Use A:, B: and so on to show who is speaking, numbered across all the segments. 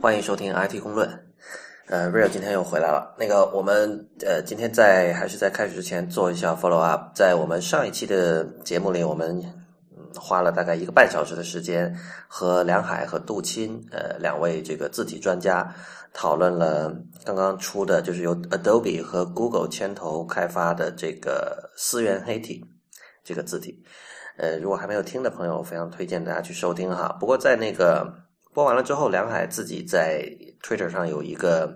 A: 欢迎收听 IT 公论。呃，Real 今天又回来了。那个，我们呃，今天在还是在开始之前做一下 follow up。在我们上一期的节目里，我们嗯花了大概一个半小时的时间，和梁海和杜钦呃两位这个字体专家讨论了刚刚出的，就是由 Adobe 和 Google 牵头开发的这个思源黑体这个字体。呃，如果还没有听的朋友，非常推荐大家去收听哈。不过在那个播完了之后，梁海自己在 Twitter 上有一个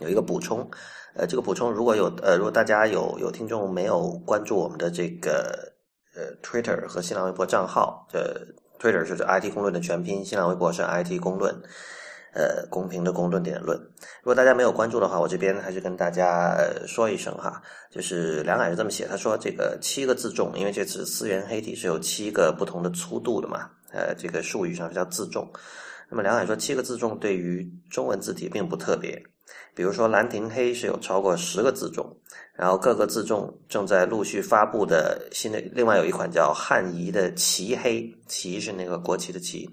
A: 有一个补充，呃，这个补充如果有呃，如果大家有有听众没有关注我们的这个呃 Twitter 和新浪微博账号，呃，Twitter 是 IT 公论的全拼，新浪微博是 IT 公论，呃，公平的公论点论。如果大家没有关注的话，我这边还是跟大家说一声哈，就是梁海是这么写，他说这个七个字重，因为这次思源黑体是有七个不同的粗度的嘛，呃，这个术语上叫字重。那么梁海说，七个字重对于中文字体并不特别。比如说，兰亭黑是有超过十个字重，然后各个字重正在陆续发布的新的，另外有一款叫汉仪的旗黑，旗是那个国旗的旗，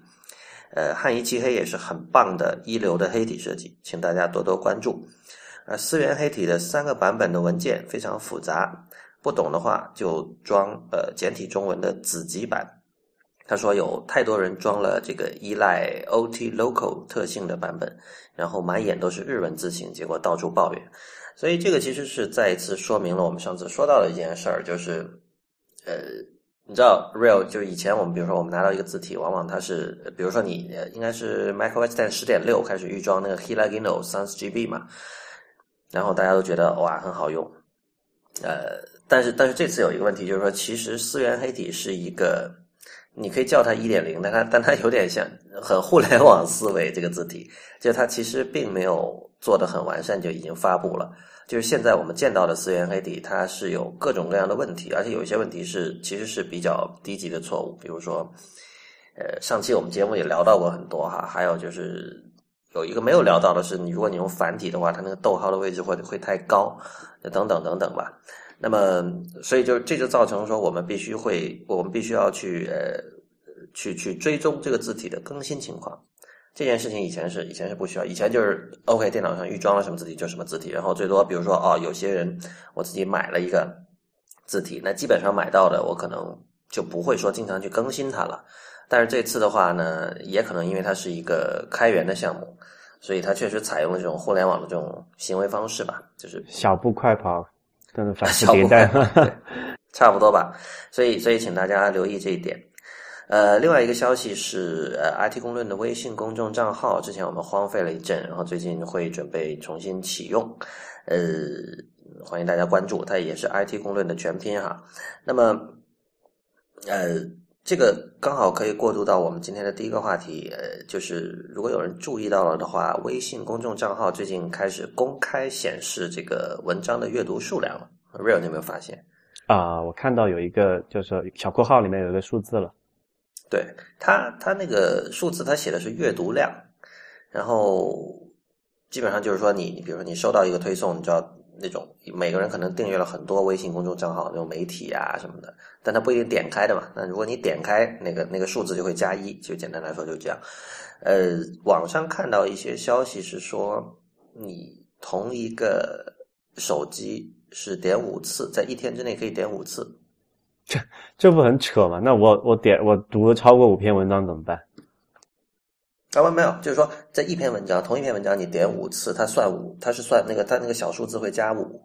A: 呃，汉仪旗黑也是很棒的一流的黑体设计，请大家多多关注。呃，思源黑体的三个版本的文件非常复杂，不懂的话就装呃简体中文的子集版。他说有太多人装了这个依赖 OT Local 特性的版本，然后满眼都是日文字形，结果到处抱怨。所以这个其实是再一次说明了我们上次说到的一件事儿，就是呃，你知道 Real 就以前我们比如说我们拿到一个字体，往往它是比如说你应该是 macOS 10十点六开始预装那个 Hilagino 三十 GB 嘛，然后大家都觉得哇很好用，呃，但是但是这次有一个问题，就是说其实思源黑体是一个。你可以叫它一点零，但它但它有点像很互联网思维这个字体，就它其实并没有做的很完善就已经发布了。就是现在我们见到的思源黑体，它是有各种各样的问题，而且有一些问题是其实是比较低级的错误。比如说，呃，上期我们节目也聊到过很多哈，还有就是有一个没有聊到的是，你如果你用繁体的话，它那个逗号的位置会会太高，等等等等吧。那么，所以就这就造成说，我们必须会，我们必须要去呃，去去追踪这个字体的更新情况。这件事情以前是以前是不需要，以前就是 OK，电脑上预装了什么字体就什么字体，然后最多比如说哦，有些人我自己买了一个字体，那基本上买到的我可能就不会说经常去更新它了。但是这次的话呢，也可能因为它是一个开源的项目，所以它确实采用了这种互联网的这种行为方式吧，就是
B: 小步快跑。真的反
A: 复 迭代，差不多吧。所以，所以请大家留意这一点。呃，另外一个消息是，呃，IT 公论的微信公众账号之前我们荒废了一阵，然后最近会准备重新启用。呃，欢迎大家关注，它也是 IT 公论的全拼哈。那么，呃，这个刚好可以过渡到我们今天的第一个话题，呃，就是如果有人注意到了的话，微信公众账号最近开始公开显示这个文章的阅读数量了。Real，你有没有发现？
B: 啊，我看到有一个，就是小括号里面有一个数字了。
A: 对，它它那个数字，它写的是阅读量，然后基本上就是说，你你比如说你收到一个推送，你知道。那种每个人可能订阅了很多微信公众账号，那种媒体啊什么的，但他不一定点开的嘛。那如果你点开那个那个数字就会加一，就简单来说就这样。呃，网上看到一些消息是说，你同一个手机是点五次，在一天之内可以点五次，
B: 这这不很扯吗？那我我点我读了超过五篇文章怎么办？
A: 啊，没有，就是说，在一篇文章，同一篇文章，你点五次，它算五，它是算那个，它那个小数字会加五。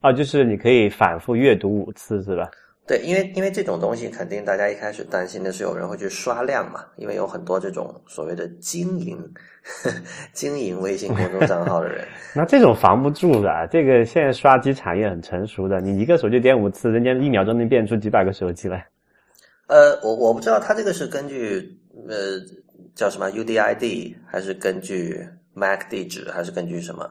B: 啊，就是你可以反复阅读五次，是吧？
A: 对，因为因为这种东西，肯定大家一开始担心的是有人会去刷量嘛，因为有很多这种所谓的经营 经营微信公众账号的人。
B: 那这种防不住的，这个现在刷机产业很成熟的，你一个手机点五次，人家一秒钟能变出几百个手机来。
A: 呃，我我不知道他这个是根据呃。叫什么 UDID 还是根据 MAC 地址还是根据什么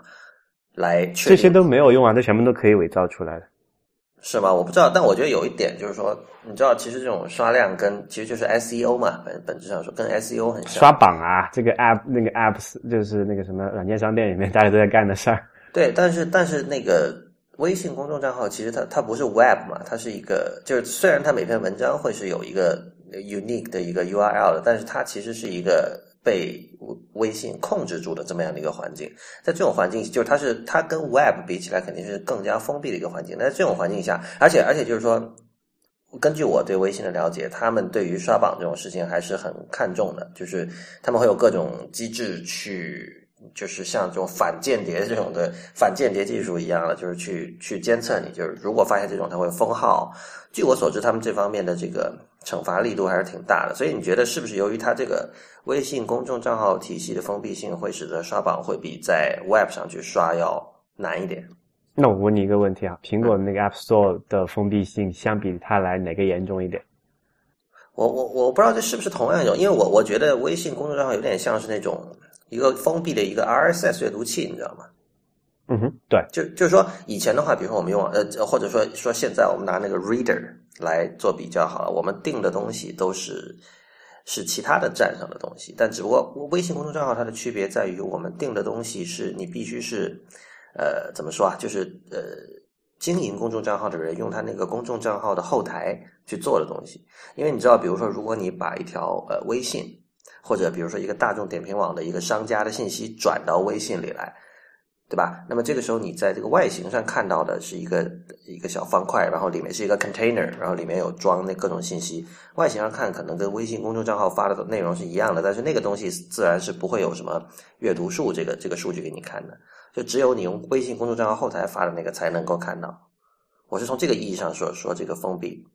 A: 来？
B: 这些都没有用啊，这全部都可以伪造出来的，
A: 是吗？我不知道，但我觉得有一点就是说，你知道，其实这种刷量跟其实就是 SEO 嘛，本本质上说跟 SEO 很像。
B: 刷榜啊，这个 App 那个 Apps 就是那个什么软件商店里面 大家都在干的事儿。
A: 对，但是但是那个微信公众账号其实它它不是 Web 嘛，它是一个就是虽然它每篇文章会是有一个。Unique 的一个 URL 的，但是它其实是一个被微信控制住的这么样的一个环境。在这种环境，就是它是它跟 Web 比起来肯定是更加封闭的一个环境。那在这种环境下，而且而且就是说。根据我对微信的了解，他们对于刷榜这种事情还是很看重的，就是他们会有各种机制去，就是像这种反间谍这种的反间谍技术一样的，就是去去监测你，就是如果发现这种，他会封号。据我所知，他们这方面的这个惩罚力度还是挺大的。所以你觉得是不是由于它这个微信公众账号体系的封闭性，会使得刷榜会比在 Web 上去刷要难一点？
B: 那我问你一个问题啊，苹果那个 App Store 的封闭性相比它来哪个严重一点？
A: 我我我不知道这是不是同样一种，因为我我觉得微信公众账号有点像是那种一个封闭的一个 RSS 阅读器，你知道吗？
B: 嗯哼，对，
A: 就就是说以前的话，比如说我们用呃，或者说说现在我们拿那个 Reader 来做比较好了，我们定的东西都是是其他的站上的东西，但只不过微信公众账号它的区别在于，我们定的东西是你必须是。呃，怎么说啊？就是呃，经营公众账号的人用他那个公众账号的后台去做的东西。因为你知道，比如说，如果你把一条呃微信，或者比如说一个大众点评网的一个商家的信息转到微信里来，对吧？那么这个时候，你在这个外形上看到的是一个一个小方块，然后里面是一个 container，然后里面有装那各种信息。外形上看，可能跟微信公众账号发的内容是一样的，但是那个东西自然是不会有什么阅读数这个这个数据给你看的。就只有你用微信公众账号后台发的那个才能够看到。我是从这个意义上说说这个封闭。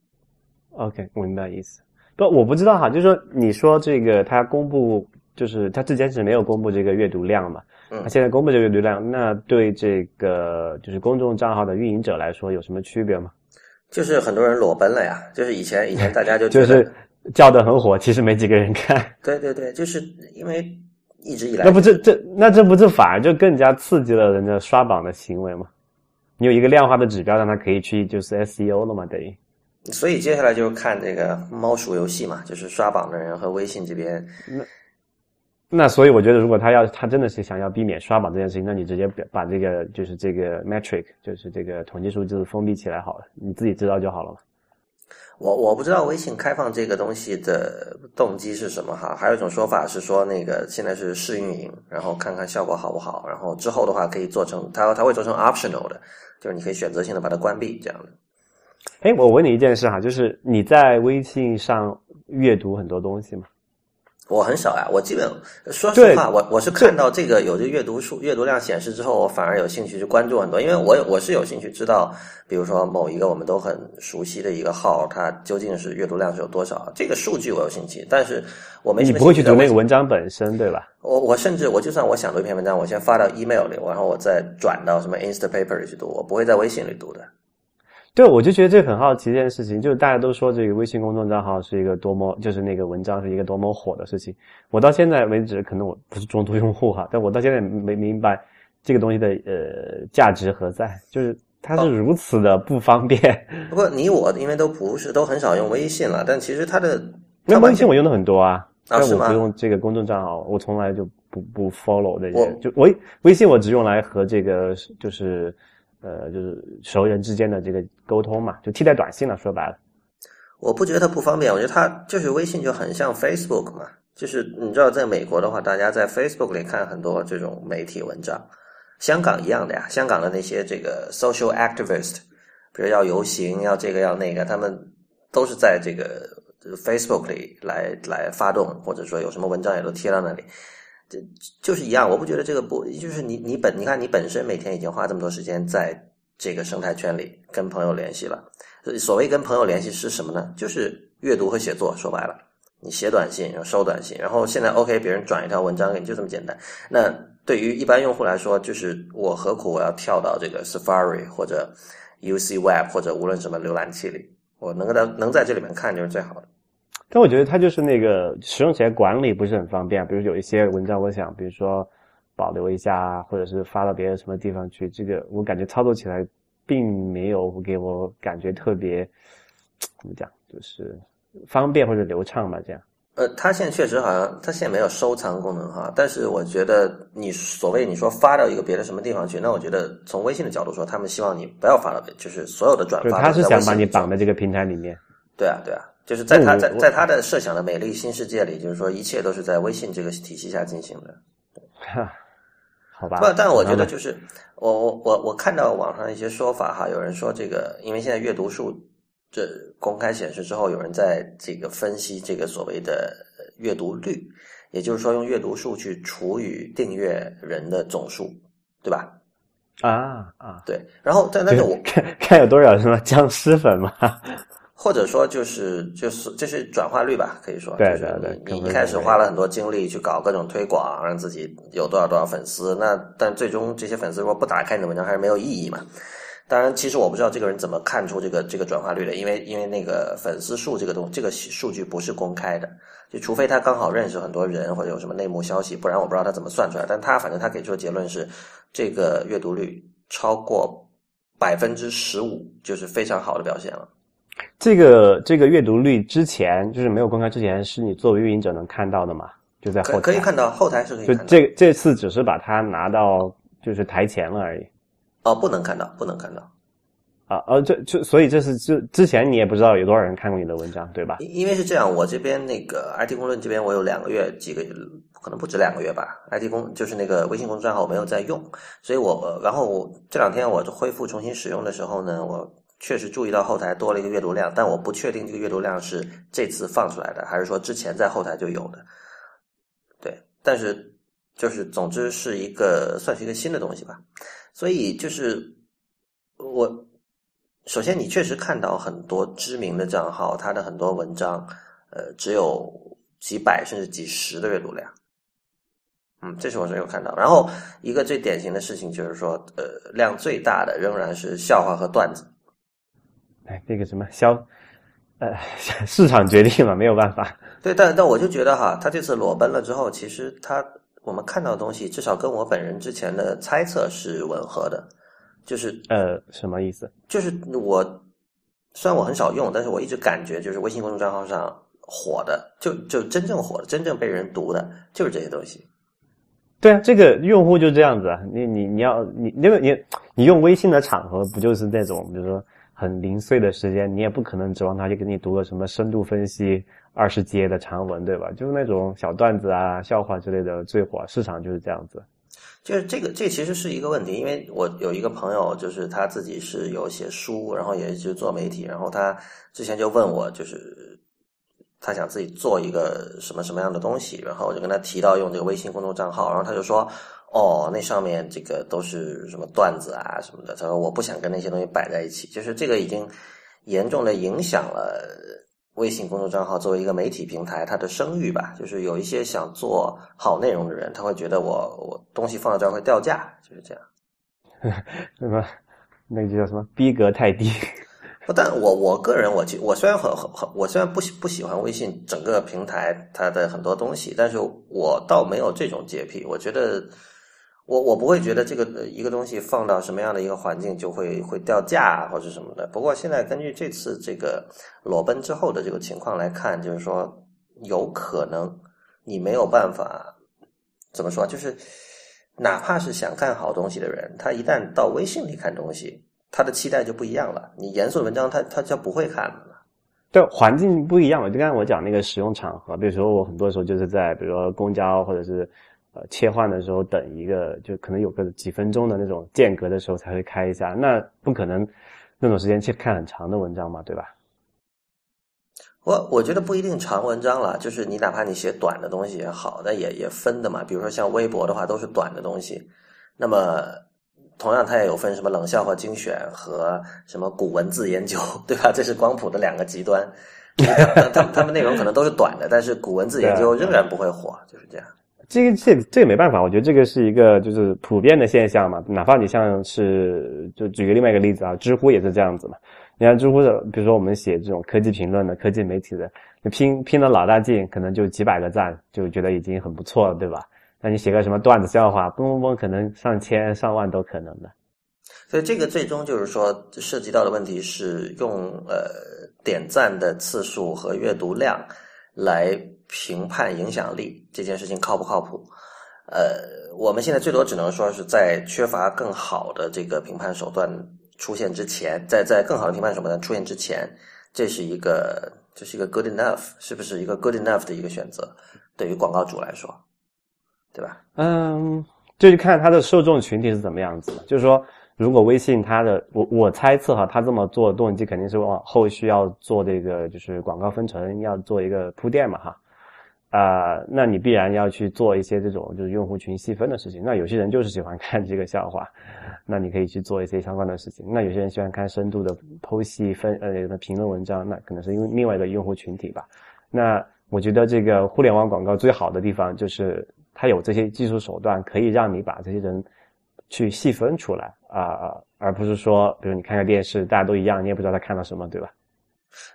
B: OK，明白意思。不，我不知道哈，就是说你说这个他公布，就是他之前是没有公布这个阅读量嘛？
A: 嗯。
B: 他现在公布这个阅读量，那对这个就是公众账号的运营者来说有什么区别吗？
A: 就是很多人裸奔了呀。就是以前以前大家就
B: 就是叫的很火，其实没几个人看。
A: 对对对，就是因为。一直以来，
B: 那不这这那这不这反而就更加刺激了人家刷榜的行为吗？你有一个量化的指标，让他可以去就是 SEO 了嘛？等于。
A: 所以接下来就是看这个猫鼠游戏嘛，就是刷榜的人和微信这边。
B: 那那所以我觉得，如果他要他真的是想要避免刷榜这件事情，那你直接把这个就是这个 metric 就是这个统计数字封闭起来好了，你自己知道就好了嘛。
A: 我我不知道微信开放这个东西的动机是什么哈，还有一种说法是说那个现在是试运营，然后看看效果好不好，然后之后的话可以做成它它会做成 optional 的，就是你可以选择性的把它关闭这样的。
B: 哎，我问你一件事哈，就是你在微信上阅读很多东西吗？
A: 我很少呀，我基本说实话，我我是看到这个有这阅读数、阅读量显示之后，我反而有兴趣去关注很多，因为我我是有兴趣知道，比如说某一个我们都很熟悉的一个号，它究竟是阅读量是有多少，这个数据我有兴趣，但是我没
B: 你不会去读那个文章本身，对吧？
A: 我我甚至我就算我想读一篇文章，我先发到 email 里，然后我再转到什么 Instapaper 里去读，我不会在微信里读的。
B: 对，我就觉得这很好奇一件事情，就是大家都说这个微信公众账号是一个多么，就是那个文章是一个多么火的事情。我到现在为止，可能我不是中途用户哈，但我到现在没明白这个东西的呃价值何在，就是它是如此的不方便。
A: 不过你我因为都不是都很少用微信了，但其实它的
B: 那微信我用的很多啊，但
A: 我
B: 不用这个公众账号，我从来就不不 follow 这些，就微微信我只用来和这个就是。呃，就是熟人之间的这个沟通嘛，就替代短信了。说白了，
A: 我不觉得它不方便，我觉得它就是微信就很像 Facebook 嘛。就是你知道，在美国的话，大家在 Facebook 里看很多这种媒体文章，香港一样的呀。香港的那些这个 social activist，比如要游行，要这个要那个，他们都是在这个 Facebook 里来来发动，或者说有什么文章也都贴到那里。这就是一样，我不觉得这个不，就是你你本你看你本身每天已经花这么多时间在这个生态圈里跟朋友联系了。所谓跟朋友联系是什么呢？就是阅读和写作。说白了，你写短信，然后收短信，然后现在 OK，别人转一条文章给你，就这么简单。那对于一般用户来说，就是我何苦我要跳到这个 Safari 或者 UC Web 或者无论什么浏览器里，我能够在能在这里面看就是最好的。
B: 但我觉得它就是那个使用起来管理不是很方便，比如有一些文章，我想比如说保留一下，或者是发到别的什么地方去，这个我感觉操作起来并没有给我感觉特别怎么讲，就是方便或者流畅吧，这样。
A: 呃，它现在确实好像它现在没有收藏功能哈，但是我觉得你所谓你说发到一个别的什么地方去，那我觉得从微信的角度说，他们希望你不要发到别，就是所有的转发。
B: 他是想把你绑在这个平台里面。
A: 对啊，对啊。就是在他在在他的设想的美丽新世界里，就是说一切都是在微信这个体系下进行的。
B: 哈，好吧。
A: 不，但我觉得就是我我我我看到网上一些说法哈，有人说这个，因为现在阅读数这公开显示之后，有人在这个分析这个所谓的呃阅读率，也就是说用阅读数去除以订阅人的总数，对吧？
B: 啊啊，
A: 对，然后但但是我
B: 看看有多少什么僵尸粉嘛？
A: 或者说就是就是这是转化率吧，可以说，
B: 对对对
A: 你一开始花了很多精力去搞各种推广，让自己有多少多少粉丝，那但最终这些粉丝如果不打开你的文章，还是没有意义嘛。当然，其实我不知道这个人怎么看出这个这个转化率的，因为因为那个粉丝数这个东这个数据不是公开的，就除非他刚好认识很多人或者有什么内幕消息，不然我不知道他怎么算出来。但他反正他给出的结论是，这个阅读率超过百分之十五，就是非常好的表现了。
B: 这个这个阅读率之前就是没有公开之前，是你作为运营者能看到的嘛？就在后
A: 可
B: 台
A: 可以看到后台是可以
B: 就
A: 看到，
B: 这这次只是把它拿到就是台前了而已。
A: 哦，不能看到，不能看到，
B: 啊，呃，这这所以这是之之前你也不知道有多少人看过你的文章，对吧？
A: 因因为是这样，我这边那个 IT 公论这边我有两个月几个可能不止两个月吧，IT 公就是那个微信公众账号我没有在用，所以我然后我这两天我恢复重新使用的时候呢，我确实注意到后台多了一个阅读量，但我不确定这个阅读量是这次放出来的，还是说之前在后台就有的。对，但是就是总之是一个算是一个新的东西吧，所以就是我首先你确实看到很多知名的账号，它的很多文章，呃，只有几百甚至几十的阅读量。嗯，这是我是有看到。然后一个最典型的事情就是说，呃，量最大的仍然是笑话和段子。
B: 哎，这个什么消，呃，市场决定了，没有办法。
A: 对，但但我就觉得哈，他这次裸奔了之后，其实他我们看到的东西，至少跟我本人之前的猜测是吻合的，就是
B: 呃，什么意思？
A: 就是我虽然我很少用，但是我一直感觉就是微信公众账号上火的，就就真正火的、真正被人读的，就是这些东西。
B: 对啊，这个用户就这样子啊，你你你要你因为你你用微信的场合不就是那种比如说很零碎的时间，你也不可能指望他去给你读个什么深度分析二十节的长文，对吧？就是那种小段子啊、笑话之类的最火，市场就是这样子。
A: 就是这个，这其实是一个问题，因为我有一个朋友，就是他自己是有写书，然后也就做媒体，然后他之前就问我，就是他想自己做一个什么什么样的东西，然后我就跟他提到用这个微信公众账号，然后他就说，哦，那上面这个都是什么段子啊什么的，他说我不想跟那些东西摆在一起，就是这个已经严重的影响了。微信公众账号作为一个媒体平台，它的声誉吧，就是有一些想做好内容的人，他会觉得我我东西放到这儿会掉价，就是这样。
B: 什么那个就叫什么逼格太低。
A: 不，但我我个人，我其我虽然很很很，我虽然不喜不喜欢微信整个平台它的很多东西，但是我倒没有这种洁癖。我觉得我我不会觉得这个一个东西放到什么样的一个环境就会会掉价或者什么的。不过现在根据这次这个裸奔之后的这个情况来看，就是说有可能你没有办法怎么说，就是哪怕是想看好东西的人，他一旦到微信里看东西。他的期待就不一样了。你严肃的文章他，他就不会看了。
B: 对，环境不一样了。就刚才我讲那个使用场合，比如说我很多时候就是在比如说公交或者是呃切换的时候等一个，就可能有个几分钟的那种间隔的时候才会开一下。那不可能那种时间去看很长的文章嘛，对吧？
A: 我我觉得不一定长文章了，就是你哪怕你写短的东西也好，那也也分的嘛。比如说像微博的话，都是短的东西，那么。同样，它也有分什么冷笑话精选和什么古文字研究，对吧？这是光谱的两个极端。他们他们内容可能都是短的，但是古文字研究仍然不会火，就是这样。
B: 这个这这也没办法，我觉得这个是一个就是普遍的现象嘛。哪怕你像是就举个另外一个例子啊，知乎也是这样子嘛。你看知乎的，比如说我们写这种科技评论的、科技媒体的，你拼拼了老大劲，可能就几百个赞，就觉得已经很不错了，对吧？那你写个什么段子笑话，嘣嘣嘣，可能上千上万都可能的。
A: 所以这个最终就是说，涉及到的问题是用呃点赞的次数和阅读量来评判影响力这件事情靠不靠谱？呃，我们现在最多只能说是在缺乏更好的这个评判手段出现之前，在在更好的评判手段出现之前，这是一个这是一个 good enough，是不是一个 good enough 的一个选择？对于广告主来说，对吧？
B: 嗯，就是看它的受众群体是怎么样子的。就是说，如果微信它的，我我猜测哈，它这么做的动机肯定是往后续要做这个，就是广告分成，要做一个铺垫嘛哈。啊，那你必然要去做一些这种就是用户群细分的事情。那有些人就是喜欢看这个笑话，那你可以去做一些相关的事情。那有些人喜欢看深度的剖析分呃评论文章，那可能是因为另外一个用户群体吧。那我觉得这个互联网广告最好的地方就是它有这些技术手段，可以让你把这些人去细分出来啊，而不是说比如你看个电视大家都一样，你也不知道他看了什么，对吧？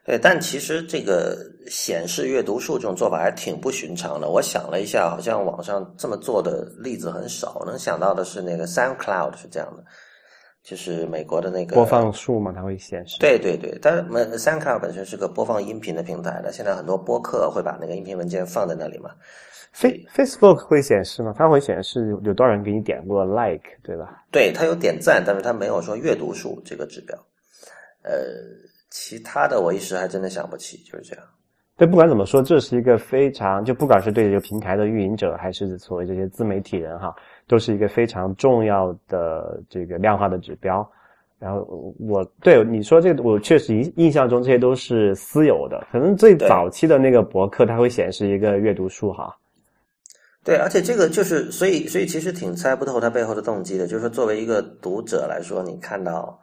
A: 对，但其实这个显示阅读数这种做法还挺不寻常的。我想了一下，好像网上这么做的例子很少。能想到的是那个 SoundCloud 是这样的，就是美国的那个
B: 播放数嘛，它会显示。
A: 对对对，但是 SoundCloud 本身是个播放音频的平台的，现在很多播客会把那个音频文件放在那里嘛。
B: Face Facebook 会显示吗？它会显示有多少人给你点过 Like，对吧？
A: 对，它有点赞，但是它没有说阅读数这个指标。呃。其他的我一时还真的想不起，就是这样。
B: 对，不管怎么说，这是一个非常就不管是对这个平台的运营者，还是所谓这些自媒体人哈，都是一个非常重要的这个量化的指标。然后我对你说这个，我确实印印象中这些都是私有的，可能最早期的那个博客它会显示一个阅读数哈。
A: 对，而且这个就是，所以所以其实挺猜不透它背后的动机的，就是说作为一个读者来说，你看到。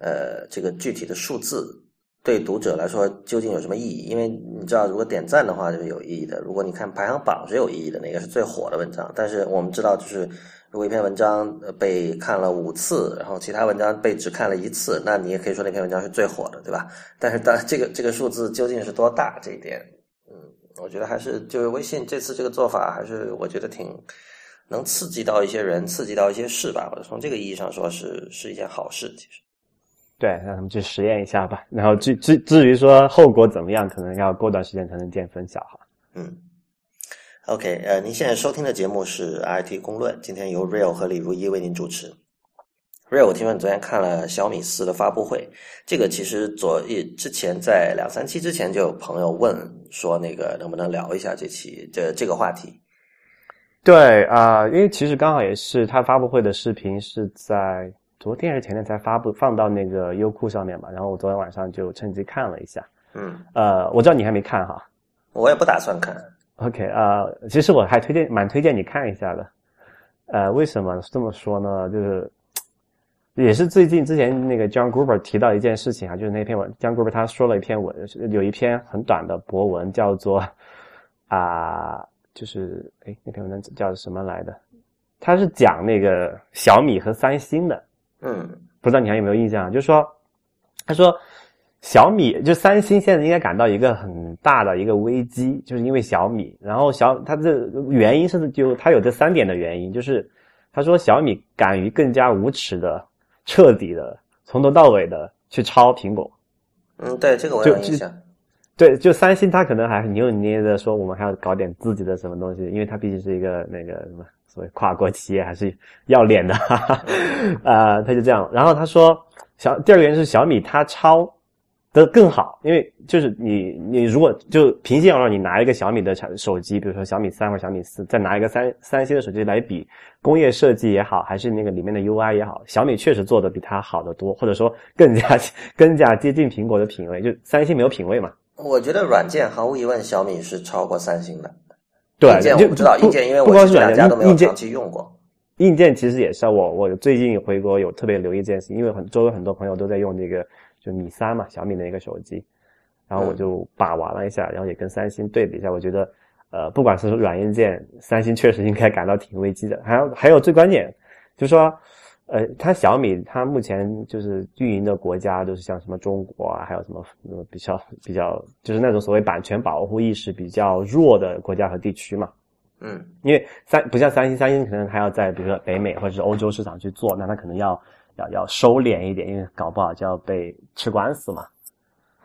A: 呃，这个具体的数字对读者来说究竟有什么意义？因为你知道，如果点赞的话就是有意义的；如果你看排行榜是有意义的，哪个是最火的文章？但是我们知道，就是如果一篇文章被看了五次，然后其他文章被只看了一次，那你也可以说那篇文章是最火的，对吧？但是，当这个这个数字究竟是多大？这一点，嗯，我觉得还是就是微信这次这个做法，还是我觉得挺能刺激到一些人，刺激到一些事吧。或者从这个意义上说，是是一件好事，其实。
B: 对，让他们去实验一下吧。然后至至至于说后果怎么样，可能要过段时间才能见分晓哈。
A: 嗯，OK，呃，您现在收听的节目是 IT 公论，今天由 Real 和李如一为您主持。Real，我听说你昨天看了小米四的发布会，这个其实昨一之前在两三期之前就有朋友问说，那个能不能聊一下这期这这个话题？
B: 对啊，因为其实刚好也是他发布会的视频是在。昨天还是前天才发布放到那个优酷上面嘛，然后我昨天晚上就趁机看了一下。
A: 嗯，
B: 呃，我知道你还没看哈，
A: 我也不打算看。
B: OK，呃，其实我还推荐蛮推荐你看一下的。呃，为什么这么说呢？就是也是最近之前那个 John Gruber 提到一件事情啊，就是那篇文，John Gruber 他说了一篇文，有一篇很短的博文，叫做啊，就是哎那篇文章叫什么来的？他是讲那个小米和三星的。
A: 嗯，
B: 不知道你还有没有印象？就是说，他说小米就三星现在应该感到一个很大的一个危机，就是因为小米。然后小他这原因是就他有这三点的原因，就是他说小米敢于更加无耻的、彻底的、从头到尾的去抄苹果。
A: 嗯，对，这个我有印象。
B: 对，就三星他可能还扭扭捏捏的说我们还要搞点自己的什么东西，因为它毕竟是一个那个什么。所谓跨国企业还是要脸的，哈哈啊，他就这样。然后他说，小第二个原因是小米它抄的更好，因为就是你你如果就平心而论，你拿一个小米的产手机，比如说小米三或小米四，再拿一个三三星的手机来比，工业设计也好，还是那个里面的 UI 也好，小米确实做的比它好得多，或者说更加 更加接近苹果的品味。就三星没有品味嘛？
A: 我觉得软件毫无疑问，小米是超过三星的。
B: 对，
A: 硬件我不知道硬件，因为我是两家都没有长期用过。
B: 硬件其实也是我，我最近回国有特别留意这件事，因为很周围很多朋友都在用这个就米三嘛，小米的一个手机，然后我就把玩了一下，然后也跟三星对比一下，我觉得呃，不管是软硬件，三星确实应该感到挺危机的。还有还有最关键就是说。呃，它小米它目前就是运营的国家都是像什么中国啊，还有什么呃比较比较就是那种所谓版权保护意识比较弱的国家和地区嘛。
A: 嗯，
B: 因为三不像三星，三星可能还要在比如说北美或者是欧洲市场去做，那它可能要要要收敛一点，因为搞不好就要被吃官司嘛。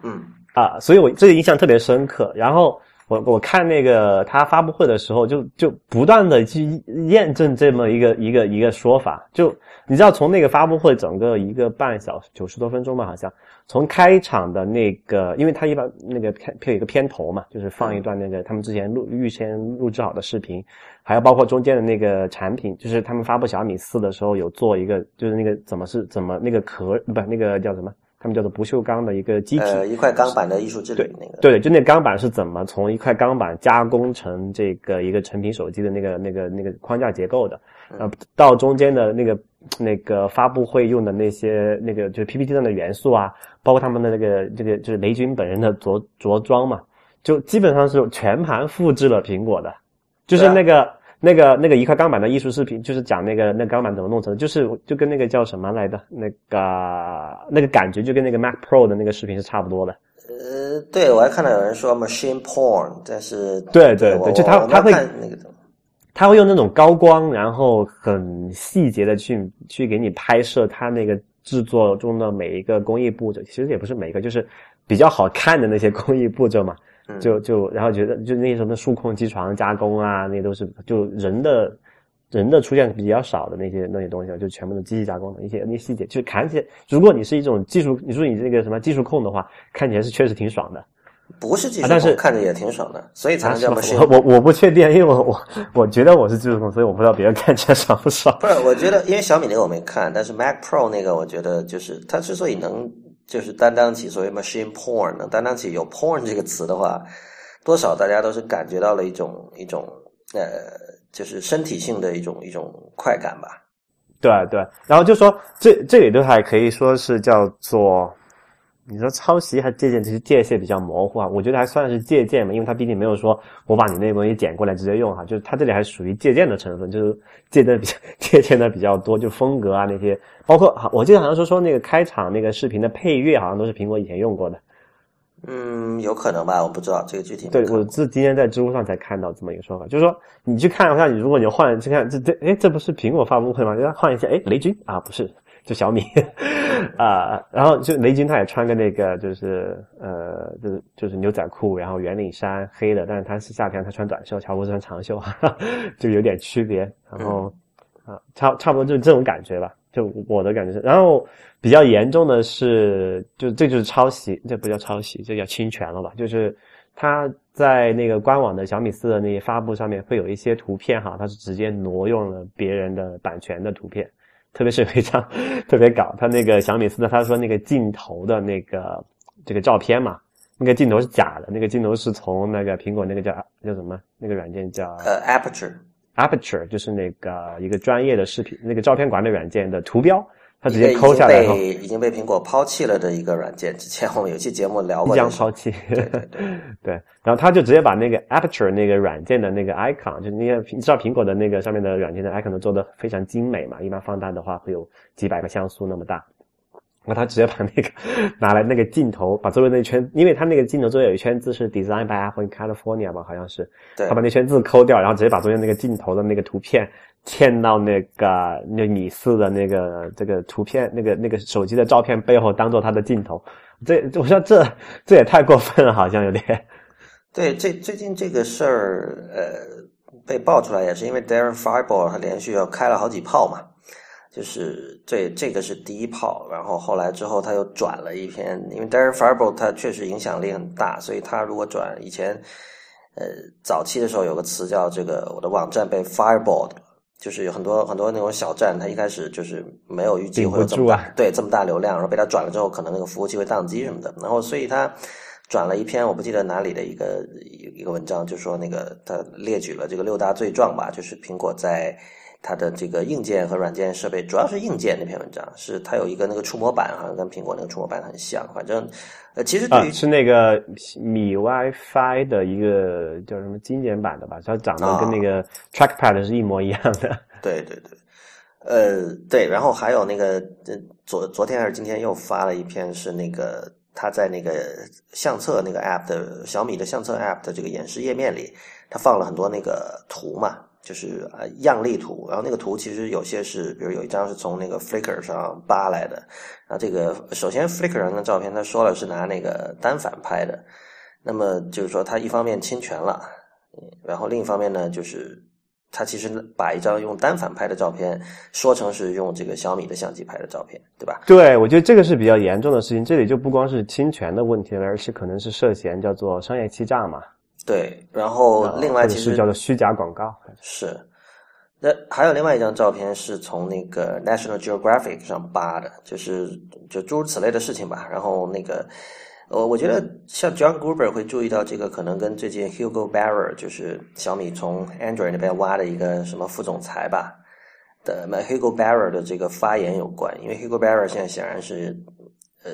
A: 嗯，
B: 啊，所以我这个印象特别深刻。然后。我我看那个他发布会的时候，就就不断的去验证这么一个一个一个说法。就你知道，从那个发布会整个一个半小时九十多分钟吧，好像从开场的那个，因为他一般那个片有一个片头嘛，就是放一段那个他们之前录预先录制好的视频，还有包括中间的那个产品，就是他们发布小米四的时候有做一个，就是那个怎么是怎么那个壳不那个叫什么？他们叫做不锈钢的一个机体，
A: 呃，一块钢板的艺术之旅那个，
B: 对，就那钢板是怎么从一块钢板加工成这个一个成品手机的那个那个那个框架结构的，呃，到中间的那个那个发布会用的那些那个就是 PPT 上的元素啊，包括他们的那个这个就是雷军本人的着着装嘛，就基本上是全盘复制了苹果的，就是那个。那个那个一块钢板的艺术视频，就是讲那个那钢板怎么弄成的，就是就跟那个叫什么来的，那个那个感觉就跟那个 Mac Pro 的那个视频是差不多的。
A: 呃，对我还看到有人说 machine porn，但是
B: 对对对，就他他会
A: 那个
B: 他会用那种高光，然后很细节的去去给你拍摄他那个制作中的每一个工艺步骤，其实也不是每一个，就是比较好看的那些工艺步骤嘛。就就然后觉得就那些什么数控机床加工啊，那都是就人的人的出现比较少的那些那些东西，就全部都机器加工的一些那些细节，就看起来，如果你是一种技术，你说你这个什么技术控的话，看起来是确实挺爽的。
A: 不是技术
B: 但是
A: 看着也挺爽的，所以才能叫
B: 我我我不确定，因为我我我觉得我是技术控，所以我不知道别人看起来爽不爽。
A: 不是，我觉得因为小米那个我没看，但是 Mac Pro 那个我觉得就是它之所以能。就是担当起所谓 machine porn，能担当起有 porn 这个词的话，多少大家都是感觉到了一种一种呃，就是身体性的一种一种快感吧。
B: 对对，然后就说这这里都还可以说是叫做。你说抄袭还借鉴，其实界限比较模糊啊。我觉得还算是借鉴嘛，因为它毕竟没有说我把你那个东西捡过来直接用哈，就是它这里还属于借鉴的成分，就是借的比较 借鉴的比较多，就风格啊那些，包括我记得好像说说那个开场那个视频的配乐好像都是苹果以前用过的。
A: 嗯，有可能吧，我不知道这个具体。
B: 对，我是今天在知乎上才看到这么一个说法，就是说你去看一下，你如果你换去看这这，哎，这不是苹果发布会吗？就换一下，哎，雷军啊，不是。就小米啊，然后就雷军他也穿个那个，就是呃，就是就是牛仔裤，然后圆领衫，黑的，但是他是夏天，他穿短袖，乔布斯穿长袖，就有点区别。然后啊，差差不多就是这种感觉吧，就我的感觉是。然后比较严重的是，就这就是抄袭，这不叫抄袭，这叫侵权了吧？就是他在那个官网的小米四的那些发布上面会有一些图片哈，他是直接挪用了别人的版权的图片。特别是有一张 特别搞，他那个小米四的，他说那个镜头的那个这个照片嘛，那个镜头是假的，那个镜头是从那个苹果那个叫叫什么那个软件叫
A: 呃 Aperture，Aperture
B: 就是那个一个专业的视频那个照片管理软件的图标。他直接抠下来
A: 被已经被苹果抛弃了的一个软件，之前我们有期节目聊过。
B: 即将抛弃，对对 对。然后他就直接把那个 Aperture 那个软件的那个 icon，就那个你知道苹果的那个上面的软件的 icon 都做的非常精美嘛，一般放大的话会有几百个像素那么大。那他直接把那个 拿来那个镜头，把周围那圈，因为他那个镜头周围有一圈字是 Design by Apple in California 吧，好像是。
A: 对。
B: 他把那圈字抠掉，然后直接把中间那个镜头的那个图片。嵌到那个那米四的那个这个图片，那个那个手机的照片背后，当做他的镜头，这我说这这也太过分了，好像有点。
A: 对，这最近这个事儿，呃，被爆出来也是因为 Darren Fireball 他连续要开了好几炮嘛，就是这这个是第一炮，然后后来之后他又转了一篇，因为 Darren Fireball 他确实影响力很大，所以他如果转以前，呃，早期的时候有个词叫这个我的网站被 Fireball。就是有很多很多那种小站，它一开始就是没有预计会有这么大，对这么大流量，然后被他转了之后，可能那个服务器会宕机什么的。然后所以他转了一篇，我不记得哪里的一个一一个文章，就说那个他列举了这个六大罪状吧，就是苹果在它的这个硬件和软件设备，主要是硬件那篇文章，是它有一个那个触摸板，好像跟苹果那个触摸板很像，反正。呃，其实对于
B: 是那个米 WiFi 的一个叫什么精简版的吧，它长得跟那个 Trackpad 是一模一样的。
A: 对对对，呃，对，然后还有那个昨昨天还是今天又发了一篇，是那个他在那个相册那个 App 的小米的相册 App 的这个演示页面里，他放了很多那个图嘛。就是呃样例图，然后那个图其实有些是，比如有一张是从那个 Flickr 上扒来的，然后这个首先 Flickr 上的照片，他说了是拿那个单反拍的，那么就是说，他一方面侵权了，然后另一方面呢，就是他其实把一张用单反拍的照片说成是用这个小米的相机拍的照片，对吧？
B: 对，我觉得这个是比较严重的事情。这里就不光是侵权的问题了，而是可能是涉嫌叫做商业欺诈嘛。
A: 对，然后另外其实
B: 叫做虚假广告
A: 是。那还有另外一张照片是从那个 National Geographic 上扒的，就是就诸如此类的事情吧。然后那个，我我觉得像 John Gruber 会注意到这个，可能跟最近 Hugo Barra 就是小米从 Android 那边挖的一个什么副总裁吧的 Hugo Barra 的这个发言有关。因为 Hugo Barra 现在显然是呃，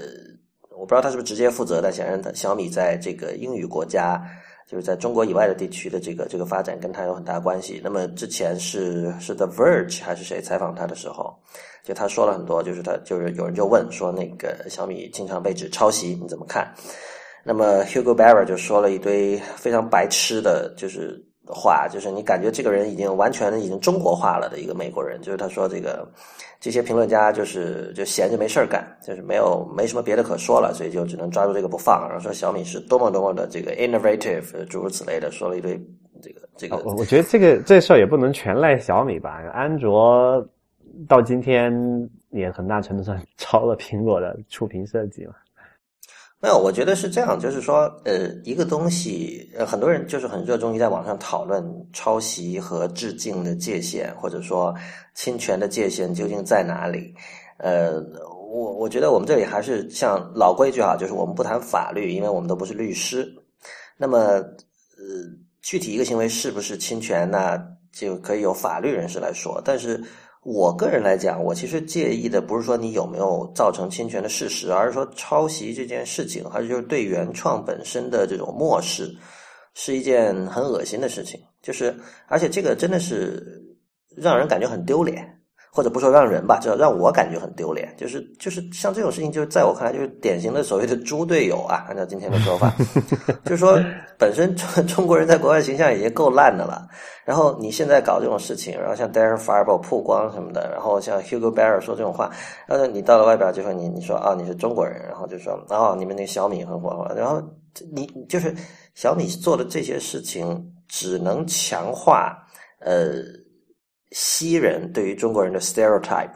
A: 我不知道他是不是直接负责，但显然他小米在这个英语国家。就是在中国以外的地区的这个这个发展跟他有很大关系。那么之前是是 The Verge 还是谁采访他的时候，就他说了很多，就是他就是有人就问说那个小米经常被指抄袭，你怎么看？那么 Hugo Barra 就说了一堆非常白痴的，就是话，就是你感觉这个人已经完全已经中国化了的一个美国人，就是他说这个。这些评论家就是就闲着没事儿干，就是没有没什么别的可说了，所以就只能抓住这个不放，然后说小米是多么多么的这个 innovative，诸如此类的，说了一堆这个这个。
B: 我我觉得这个这事儿也不能全赖小米吧，安卓到今天也很大程度上 超了苹果的触屏设计嘛。
A: 没有，我觉得是这样，就是说，呃，一个东西，呃，很多人就是很热衷于在网上讨论抄袭和致敬的界限，或者说侵权的界限究竟在哪里？呃，我我觉得我们这里还是像老规矩哈，就是我们不谈法律，因为我们都不是律师。那么，呃，具体一个行为是不是侵权，那就可以由法律人士来说，但是。我个人来讲，我其实介意的不是说你有没有造成侵权的事实，而是说抄袭这件事情，还是就是对原创本身的这种漠视，是一件很恶心的事情。就是，而且这个真的是让人感觉很丢脸。或者不说让人吧，就让我感觉很丢脸。就是就是像这种事情，就是在我看来就是典型的所谓的猪队友啊。按照今天的说法，就是说本身中中国人在国外形象已经够烂的了，然后你现在搞这种事情，然后像 Darren Fireball 曝光什么的，然后像 Hugo Barra 说这种话，然后你到了外边就说你你说啊你是中国人，然后就说哦你们那小米很火，然后你就是小米做的这些事情只能强化呃。西人对于中国人的 stereotype，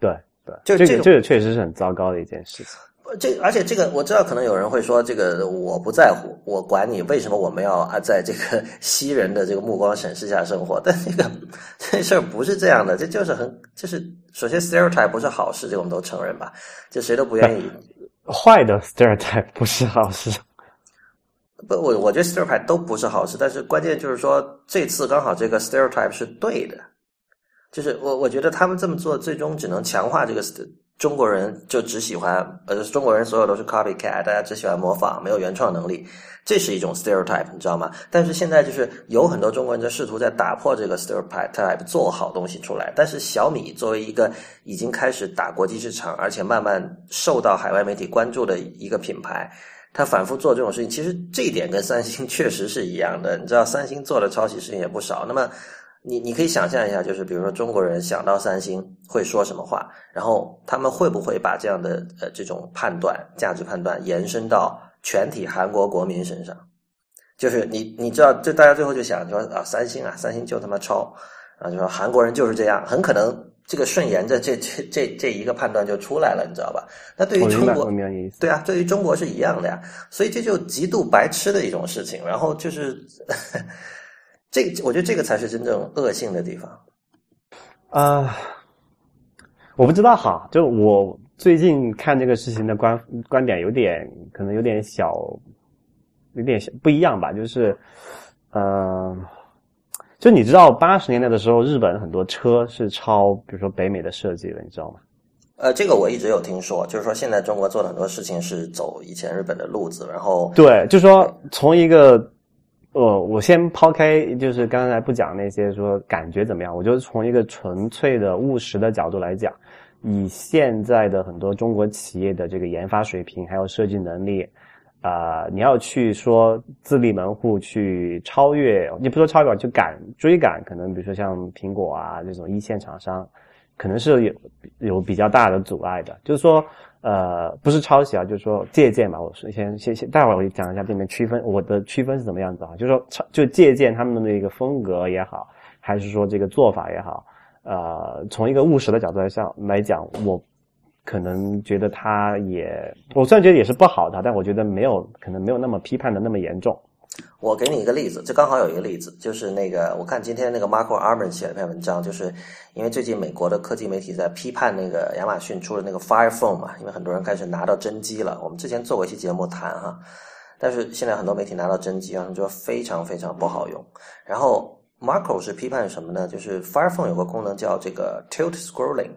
B: 对对，就这个这个确实是很糟糕的一件事情。
A: 这而且这个我知道，可能有人会说，这个我不在乎，我管你为什么我们要啊在这个西人的这个目光审视下生活。但这个这事儿不是这样的，这就是很就是首先 stereotype 不是好事，这个我们都承认吧？就谁都不愿意
B: 坏的 stereotype 不是好事。
A: 不，我我觉得 stereotype 都不是好事，但是关键就是说，这次刚好这个 stereotype 是对的，就是我我觉得他们这么做，最终只能强化这个中国人就只喜欢呃中国人所有都是 copycat，大家只喜欢模仿，没有原创能力，这是一种 stereotype，你知道吗？但是现在就是有很多中国人在试图在打破这个 stereotype，做好东西出来。但是小米作为一个已经开始打国际市场，而且慢慢受到海外媒体关注的一个品牌。他反复做这种事情，其实这一点跟三星确实是一样的。你知道，三星做的抄袭事情也不少。那么，你你可以想象一下，就是比如说中国人想到三星会说什么话，然后他们会不会把这样的呃这种判断、价值判断延伸到全体韩国国民身上？就是你你知道，就大家最后就想说啊，三星啊，三星就他妈抄，啊就说韩国人就是这样，很可能。这个顺延着这这这这一个判断就出来了，你知道吧？那对于中国，对啊，对于中国是一样的呀。所以这就极度白痴的一种事情。然后就是，这我觉得这个才是真正恶性的地方。
B: 啊，我不知道哈，就我最近看这个事情的观观点有点可能有点小，有点不一样吧，就是，嗯。就你知道八十年代的时候，日本很多车是抄，比如说北美的设计的，你知道吗？
A: 呃，这个我一直有听说，就是说现在中国做的很多事情是走以前日本的路子，然后
B: 对，就是说从一个，呃，我先抛开，就是刚才不讲那些说感觉怎么样，我就从一个纯粹的务实的角度来讲，以现在的很多中国企业的这个研发水平还有设计能力。啊，你要去说自立门户去超越，你不说超越，就赶追赶，可能比如说像苹果啊这种一线厂商，可能是有有比较大的阻碍的。就是说，呃，不是抄袭啊，就是说借鉴吧。我是先先先，待会儿我讲一下这边区分，我的区分是怎么样子啊？就是说，抄就借鉴他们的那个风格也好，还是说这个做法也好，呃，从一个务实的角度来上来讲，我可能觉得他也，我虽然觉得也是不好的，但我觉得没有可能没有那么批判的那么严重。
A: 我给你一个例子，这刚好有一个例子，就是那个我看今天那个 Marco Arman 写了篇文章，就是因为最近美国的科技媒体在批判那个亚马逊出了那个 Fire Phone 嘛，因为很多人开始拿到真机了。我们之前做过一期节目谈哈，但是现在很多媒体拿到真机啊，说非常非常不好用。然后 Marco 是批判什么呢？就是 Fire Phone 有个功能叫这个 Tilt Scrolling，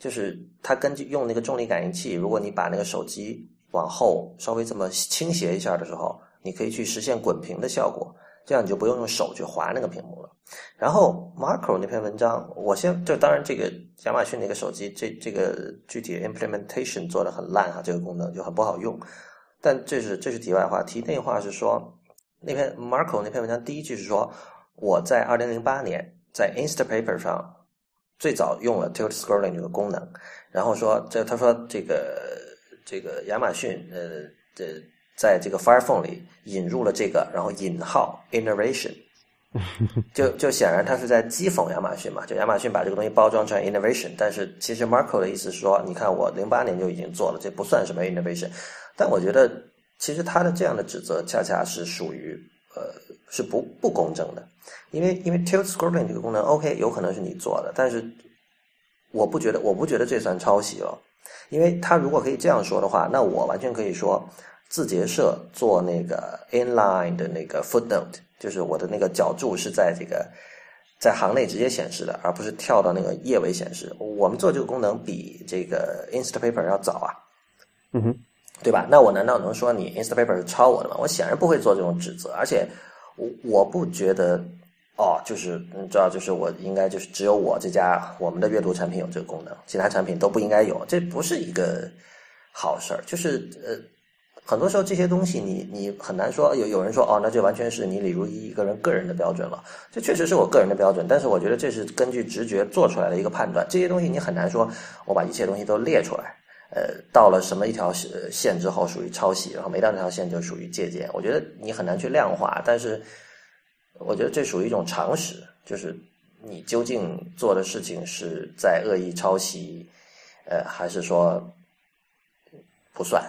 A: 就是它根据用那个重力感应器，如果你把那个手机往后稍微这么倾斜一下的时候。你可以去实现滚屏的效果，这样你就不用用手去划那个屏幕了。然后 Marco 那篇文章，我先就当然这个亚马逊那个手机这这个具体 implementation 做的很烂哈，这个功能就很不好用。但这是这是题外话，题内话是说那篇 Marco 那篇文章第一句是说我在二零零八年在 Instapaper 上最早用了 Tilt Scrolling 这个功能，然后说这他说这个这个亚马逊呃这。在这个 Fire Phone 里引入了这个，然后引号 innovation，就就显然他是在讥讽亚马逊嘛，就亚马逊把这个东西包装成 innovation，但是其实 Marco 的意思是说，你看我零八年就已经做了，这不算什么 innovation。但我觉得其实他的这样的指责恰恰是属于呃是不不公正的，因为因为 Tilt Scrolling 这个功能 OK 有可能是你做的，但是我不觉得我不觉得这算抄袭了，因为他如果可以这样说的话，那我完全可以说。字节社做那个 inline 的那个 footnote，就是我的那个脚注是在这个在行内直接显示的，而不是跳到那个页尾显示。我们做这个功能比这个 Instapaper 要早啊，
B: 嗯哼，
A: 对吧？那我难道能说你 Instapaper 是抄我的吗？我显然不会做这种指责，而且我我不觉得哦，就是你知道，就是我应该就是只有我这家我们的阅读产品有这个功能，其他产品都不应该有，这不是一个好事儿，就是呃。很多时候这些东西，你你很难说有有人说哦，那这完全是你李如一一个人个人的标准了。这确实是我个人的标准，但是我觉得这是根据直觉做出来的一个判断。这些东西你很难说，我把一切东西都列出来，呃，到了什么一条线之后属于抄袭，然后没到那条线就属于借鉴。我觉得你很难去量化，但是我觉得这属于一种常识，就是你究竟做的事情是在恶意抄袭，呃，还是说不算。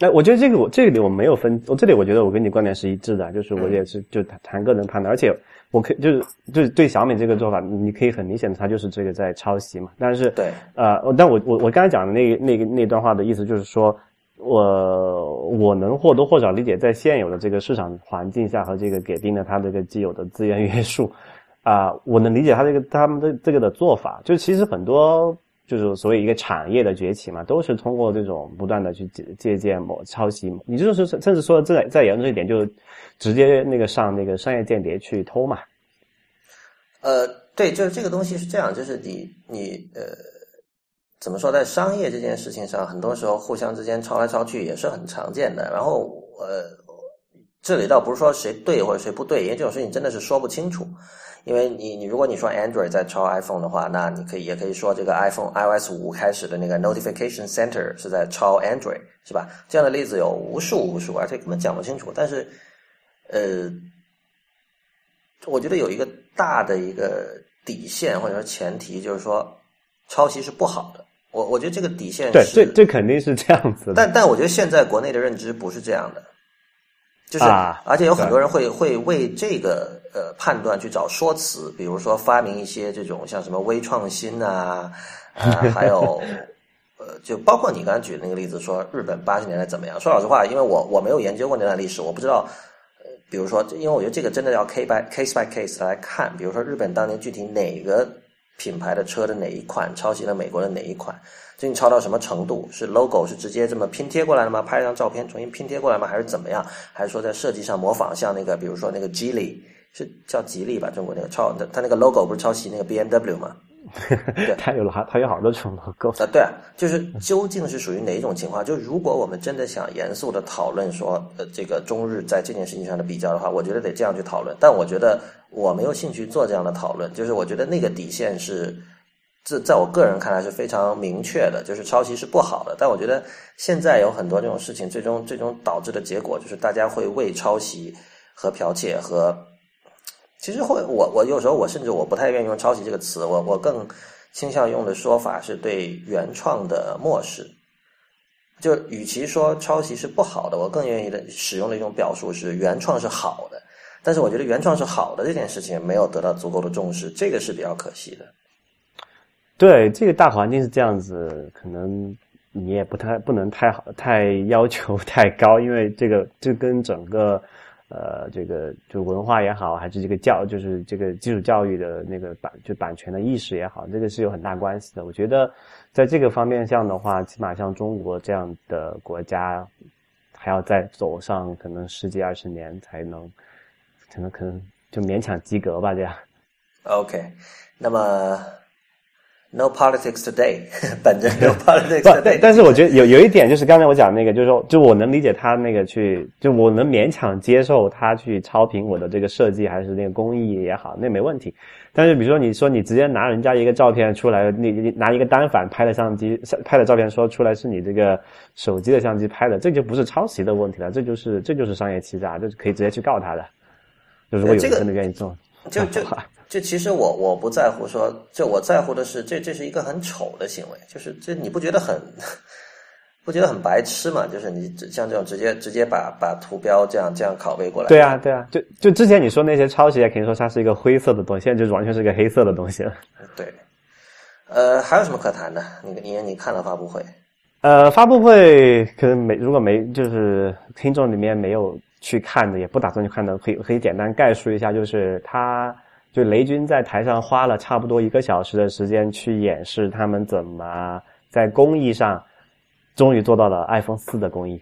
B: 哎，我觉得这个我这里我没有分，我这里我觉得我跟你观点是一致的，就是我也是就谈谈个人判断，而且我可就是就是对小米这个做法，你可以很明显的，它就是这个在抄袭嘛。但是
A: 对，
B: 呃，但我我我刚才讲的那个那个那段话的意思就是说，我我能或多或少理解，在现有的这个市场环境下和这个给定了它这个既有的资源约束，啊，我能理解他这个他们的这个的做法，就其实很多。就是所谓一个产业的崛起嘛，都是通过这种不断的去借借鉴、某抄袭。你就是甚至说再再严重一点，就直接那个上那个商业间谍去偷嘛。
A: 呃，对，就是这个东西是这样，就是你你呃，怎么说，在商业这件事情上，很多时候互相之间抄来抄去也是很常见的。然后呃，这里倒不是说谁对或者谁不对，因为这种事情真的是说不清楚。因为你你如果你说 Android 在抄 iPhone 的话，那你可以也可以说这个 iPhone iOS 五开始的那个 Notification Center 是在抄 Android，是吧？这样的例子有无数无数，而且根本讲不清楚。但是，呃，我觉得有一个大的一个底线或者说前提，就是说抄袭是不好的。我我觉得这个底线
B: 对，这这肯定是这样子。
A: 但但我觉得现在国内的认知不是这样的。就是，而且有很多人会会为这个呃判断去找说辞，比如说发明一些这种像什么微创新啊，啊，还有呃，就包括你刚才举的那个例子，说日本八十年代怎么样？说老实话，因为我我没有研究过那段历史，我不知道。呃，比如说，因为我觉得这个真的要 case by case by case 来看，比如说日本当年具体哪个品牌的车的哪一款抄袭了美国的哪一款。究竟抄到什么程度？是 logo 是直接这么拼贴过来的吗？拍一张照片重新拼贴过来吗？还是怎么样？还是说在设计上模仿？像那个，比如说那个吉利，是叫吉利吧？中国那个抄，它那个 logo 不是抄袭那个 B M W 吗？
B: 对，它有了好，它有好多种 logo
A: 啊。对啊，就是究竟是属于哪一种情况？就如果我们真的想严肃的讨论说，呃，这个中日在这件事情上的比较的话，我觉得得这样去讨论。但我觉得我没有兴趣做这样的讨论，就是我觉得那个底线是。这在我个人看来是非常明确的，就是抄袭是不好的。但我觉得现在有很多这种事情，最终最终导致的结果就是大家会为抄袭和剽窃和，其实会我我有时候我甚至我不太愿意用抄袭这个词，我我更倾向用的说法是对原创的漠视。就与其说抄袭是不好的，我更愿意的使用的一种表述是原创是好的。但是我觉得原创是好的这件事情没有得到足够的重视，这个是比较可惜的。
B: 对，这个大环境是这样子，可能你也不太不能太好太要求 太高，因为这个这跟整个呃这个就文化也好，还是这个教就是这个基础教育的那个版就版权的意识也好，这个是有很大关系的。我觉得在这个方面上的话，起码像中国这样的国家，还要再走上可能十几二十年才能，可能可能就勉强及格吧，这样。
A: OK，那么。No politics today，本着 No politics today。
B: 但是我觉得有有一点就是刚才我讲那个，就是说，就我能理解他那个去，就我能勉强接受他去超评我的这个设计还是那个工艺也好，那没问题。但是比如说你说你直接拿人家一个照片出来，你你拿一个单反拍的相机拍的照片说出来是你这个手机的相机拍的，这就不是抄袭的问题了，这就是这就是商业欺诈，就是可以直接去告他的。就如果有人真的愿意做，
A: 就就。这其实我我不在乎说，这我在乎的是这这是一个很丑的行为，就是这你不觉得很 不觉得很白痴嘛？就是你像这种直接直接把把图标这样这样拷贝过来。
B: 对啊对啊，就就之前你说那些抄袭，肯定说它是一个灰色的东西，现在就完全是个黑色的东西了。
A: 对，呃，还有什么可谈的？你你你看了发布会？
B: 呃，发布会可能没如果没就是听众里面没有去看的，也不打算去看的，可以可以简单概述一下，就是他。就雷军在台上花了差不多一个小时的时间去演示他们怎么在工艺上终于做到了 iPhone 四的工艺，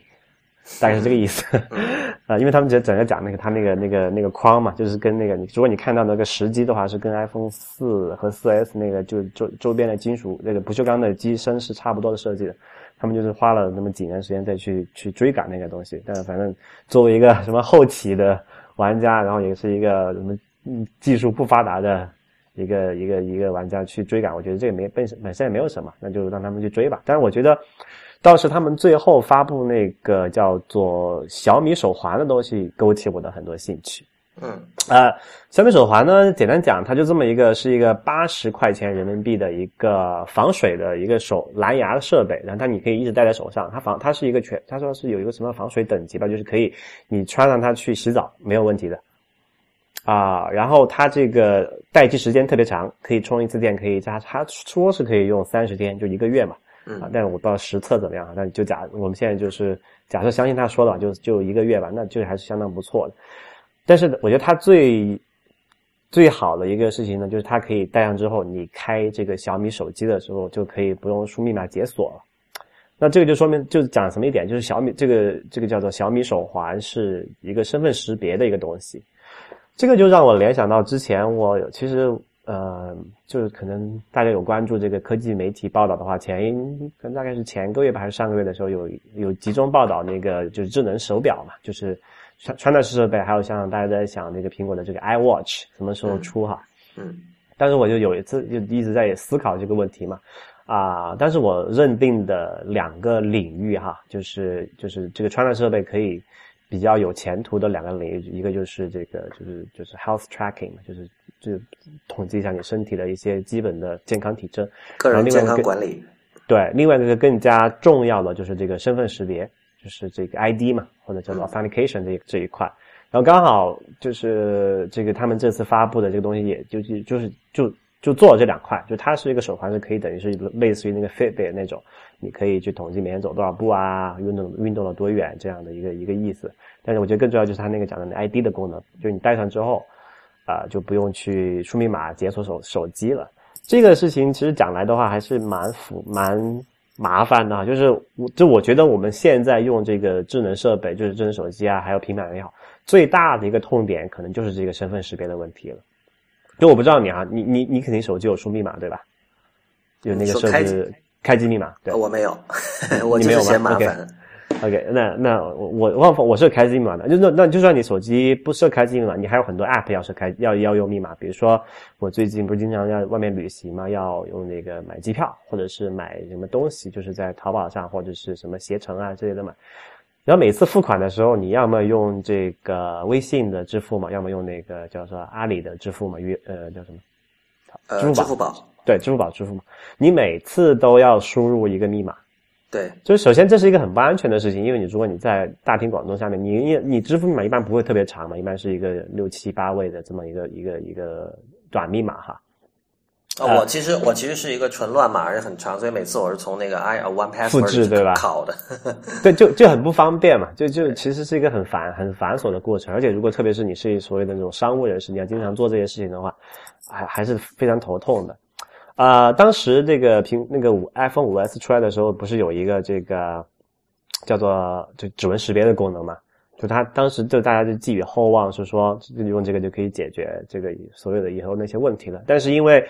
B: 大概是这个意思 啊，因为他们只整个讲那个他那个那个那个框嘛，就是跟那个如果你看到那个实机的话，是跟 iPhone 四和四 S 那个就周周边的金属那个不锈钢的机身是差不多的设计的，他们就是花了那么几年时间再去去追赶那个东西，但是反正作为一个什么后期的玩家，然后也是一个什么。嗯，技术不发达的一个一个一个玩家去追赶，我觉得这个没本身本身也没有什么，那就让他们去追吧。但是我觉得，倒是他们最后发布那个叫做小米手环的东西，勾起我的很多兴趣。
A: 嗯，
B: 呃，小米手环呢，简单讲，它就这么一个，是一个八十块钱人民币的一个防水的一个手蓝牙的设备，然后它你可以一直戴在手上，它防它是一个全，它说是有一个什么防水等级吧，就是可以你穿上它去洗澡没有问题的。啊，然后它这个待机时间特别长，可以充一次电，可以加，它说是可以用三十天，就一个月嘛。啊，但是我不知道实测怎么样，那就假我们现在就是假设相信他说的，就就一个月吧，那就还是相当不错的。但是我觉得它最最好的一个事情呢，就是它可以戴上之后，你开这个小米手机的时候就可以不用输密码解锁了。那这个就说明就是讲什么一点，就是小米这个这个叫做小米手环是一个身份识别的一个东西。这个就让我联想到之前，我其实呃，就是可能大家有关注这个科技媒体报道的话，前可能大概是前个月吧，还是上个月的时候，有有集中报道那个就是智能手表嘛，就是穿穿戴式设备，还有像大家在想那个苹果的这个 iWatch 什么时候出哈？
A: 嗯，
B: 但是我就有一次就一直在思考这个问题嘛，啊，但是我认定的两个领域哈，就是就是这个穿戴设备可以。比较有前途的两个领域，一个就是这个，就是就是 health tracking，就是就统计一下你身体的一些基本的健康体征，
A: 个人健康管理。
B: 对，另外一个更加重要的就是这个身份识别，就是这个 ID 嘛，或者叫做 authentication 这这一块。然后刚好就是这个他们这次发布的这个东西，也就就就是就。就做了这两块，就它是一个手环，是可以等于是类似于那个 Fitbit 那种，你可以去统计每天走多少步啊，运动运动了多远这样的一个一个意思。但是我觉得更重要就是它那个讲的 ID 的功能，就是你戴上之后，啊就不用去输密码解锁手手机了。这个事情其实讲来的话还是蛮复蛮麻烦的，就是我就我觉得我们现在用这个智能设备，就是智能手机啊，还有平板也好，最大的一个痛点可能就是这个身份识别的问题了。就我不知道你啊，你你你肯定手机有输密码对吧？有那个设置开机密码，对，
A: 我没有，我没有嫌麻烦。
B: OK，那那我我我我设开机密码的，就那那就算你手机不设开机密码，你还有很多 App 要设开要要用密码，比如说我最近不是经常要外面旅行嘛，要用那个买机票或者是买什么东西，就是在淘宝上或者是什么携程啊之类的买。然后每次付款的时候，你要么用这个微信的支付嘛，要么用那个叫做阿里的支付嘛，约呃叫什么？
A: 呃，
B: 支付宝
A: 支付宝，
B: 对，支付宝支付嘛，你每次都要输入一个密码。
A: 对，
B: 就是首先这是一个很不安全的事情，因为你如果你在大庭广众下面，你你你支付密码一般不会特别长嘛，一般是一个六七八位的这么一个一个一个短密码哈。
A: 呃，我其实我其实是一个纯乱码，而且很长，所以每次我是从那个 i one password
B: 复制对吧
A: 考的。
B: 对，就就很不方便嘛，就就其实是一个很繁很繁琐的过程，而且如果特别是你是所谓的那种商务人士，你要经常做这些事情的话，还还是非常头痛的。啊、当时这个苹那个五 iPhone 五 S 出来的时候，不是有一个这个叫做就指纹识别的功能嘛？就它当时就大家就寄予厚望，是说用这个就可以解决这个所有的以后那些问题了。但是因为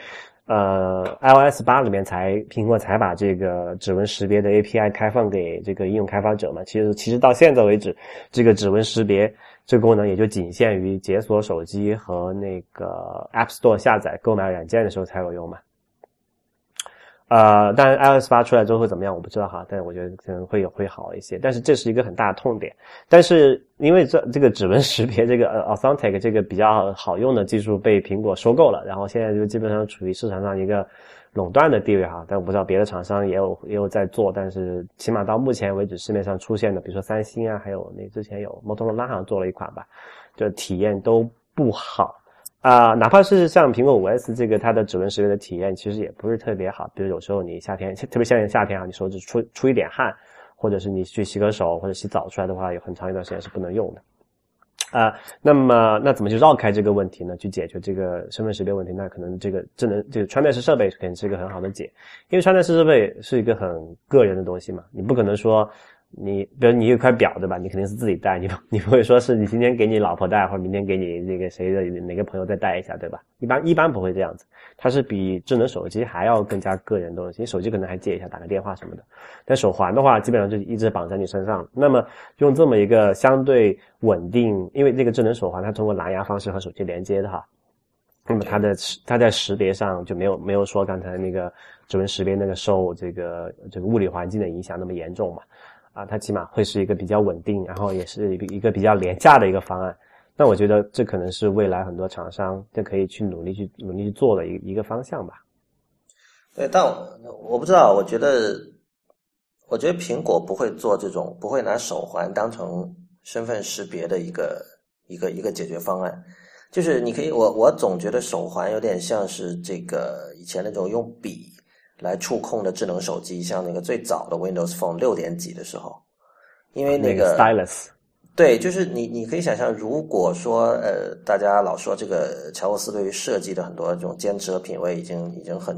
B: 呃 iOS 八里面才苹果才把这个指纹识别的 API 开放给这个应用开发者嘛，其实其实到现在为止，这个指纹识别这个功能也就仅限于解锁手机和那个 App Store 下载购买软件的时候才有用嘛。呃，当然 iOS 八出来之后会怎么样，我不知道哈，但是我觉得可能会有会好一些。但是这是一个很大的痛点。但是因为这这个指纹识别这个呃 Authentic 这个比较好用的技术被苹果收购了，然后现在就基本上处于市场上一个垄断的地位哈。但我不知道别的厂商也有也有在做，但是起码到目前为止市面上出现的，比如说三星啊，还有那之前有摩托罗拉好像做了一款吧，就体验都不好。啊、哪怕是像苹果五 S 这个它的指纹识别的体验，其实也不是特别好。比如有时候你夏天，特别像夏天啊，你手指出出一点汗，或者是你去洗个手或者洗澡出来的话，有很长一段时间是不能用的。啊、那么那怎么去绕开这个问题呢？去解决这个身份识别问题？那可能这个智能这个穿戴式设备肯定是一个很好的解，因为穿戴式设备是一个很个人的东西嘛，你不可能说你，比如你有一块表对吧？你肯定是自己戴，你 你不会说是你今天给你老婆戴，或者明天给你那个谁的哪个朋友再戴一下对吧？一般一般不会这样子，它是比智能手机还要更加个人的东西。你手机可能还借一下打个电话什么的，但手环的话基本上就一直绑在你身上。那么用这么一个相对稳定，因为这个智能手环它通过蓝牙方式和手机连接的哈，那么它的它在识别上就没有没有说刚才那个指纹识别那个受这个这个物理环境的影响那么严重嘛。啊，它起码会是一个比较稳定，然后也是一个一个比较廉价的一个方案。那我觉得这可能是未来很多厂商就可以去努力去努力去做的一一个方向吧。
A: 对，但我我不知道，我觉得，我觉得苹果不会做这种，不会拿手环当成身份识别的一个一个一个解决方案。就是你可以，我我总觉得手环有点像是这个以前那种用笔来触控的智能手机，像那个最早的 Windows Phone 六点几的时候，因为
B: 那
A: 个
B: stylus，
A: 对，就是你，你可以想象，如果说，呃，大家老说这个乔布斯对于设计的很多这种坚持和品味，已经已经很